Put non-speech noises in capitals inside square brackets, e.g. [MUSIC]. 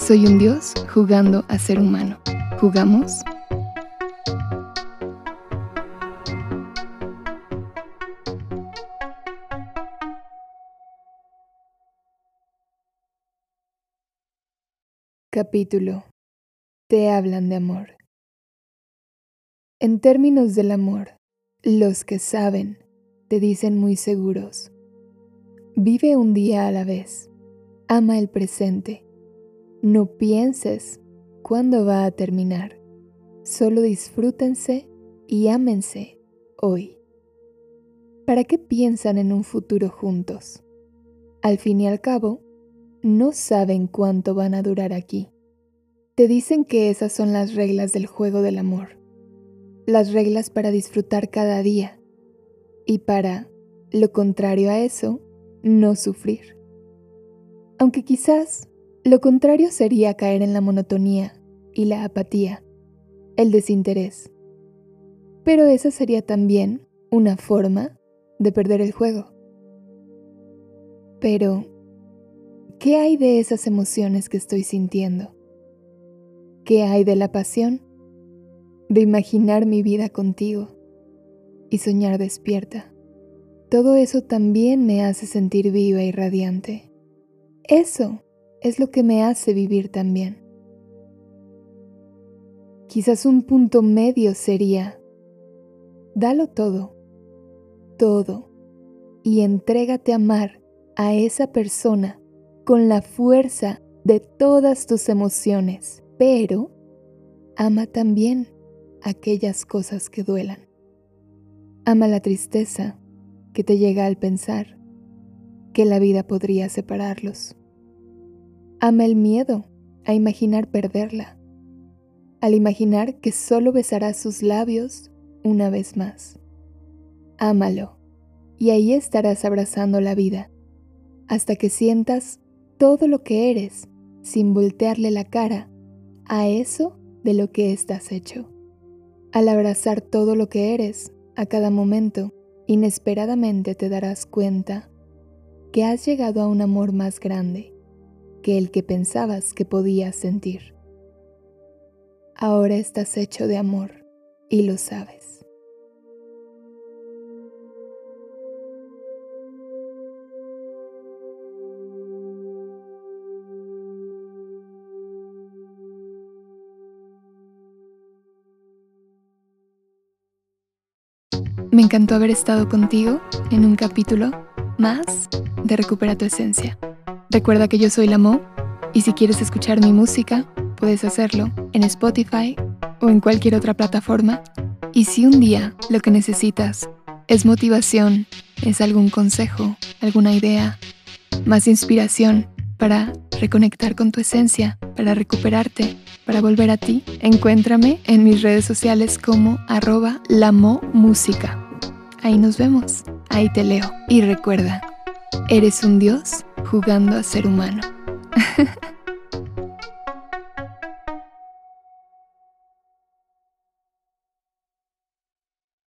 soy un dios jugando a ser humano. ¿Jugamos? Capítulo. Te hablan de amor. En términos del amor, los que saben te dicen muy seguros. Vive un día a la vez. Ama el presente no pienses cuándo va a terminar. Solo disfrútense y ámense hoy. ¿Para qué piensan en un futuro juntos? Al fin y al cabo, no saben cuánto van a durar aquí. Te dicen que esas son las reglas del juego del amor, las reglas para disfrutar cada día y para, lo contrario a eso, no sufrir. Aunque quizás lo contrario sería caer en la monotonía y la apatía, el desinterés. Pero esa sería también una forma de perder el juego. Pero, ¿qué hay de esas emociones que estoy sintiendo? ¿Qué hay de la pasión? De imaginar mi vida contigo y soñar despierta. Todo eso también me hace sentir viva y radiante. Eso es lo que me hace vivir también. Quizás un punto medio sería, dalo todo, todo, y entrégate a amar a esa persona con la fuerza de todas tus emociones, pero ama también aquellas cosas que duelan. Ama la tristeza que te llega al pensar que la vida podría separarlos. Ama el miedo a imaginar perderla, al imaginar que solo besarás sus labios una vez más. Ámalo, y ahí estarás abrazando la vida, hasta que sientas todo lo que eres sin voltearle la cara a eso de lo que estás hecho. Al abrazar todo lo que eres, a cada momento, inesperadamente te darás cuenta que has llegado a un amor más grande que el que pensabas que podías sentir. Ahora estás hecho de amor y lo sabes. Me encantó haber estado contigo en un capítulo más de Recupera tu Esencia. Recuerda que yo soy la Mo y si quieres escuchar mi música, puedes hacerlo en Spotify o en cualquier otra plataforma. Y si un día lo que necesitas es motivación, es algún consejo, alguna idea, más inspiración para reconectar con tu esencia, para recuperarte, para volver a ti, encuéntrame en mis redes sociales como arroba música. Ahí nos vemos, ahí te leo. Y recuerda, eres un dios jugando a ser humano. [LAUGHS]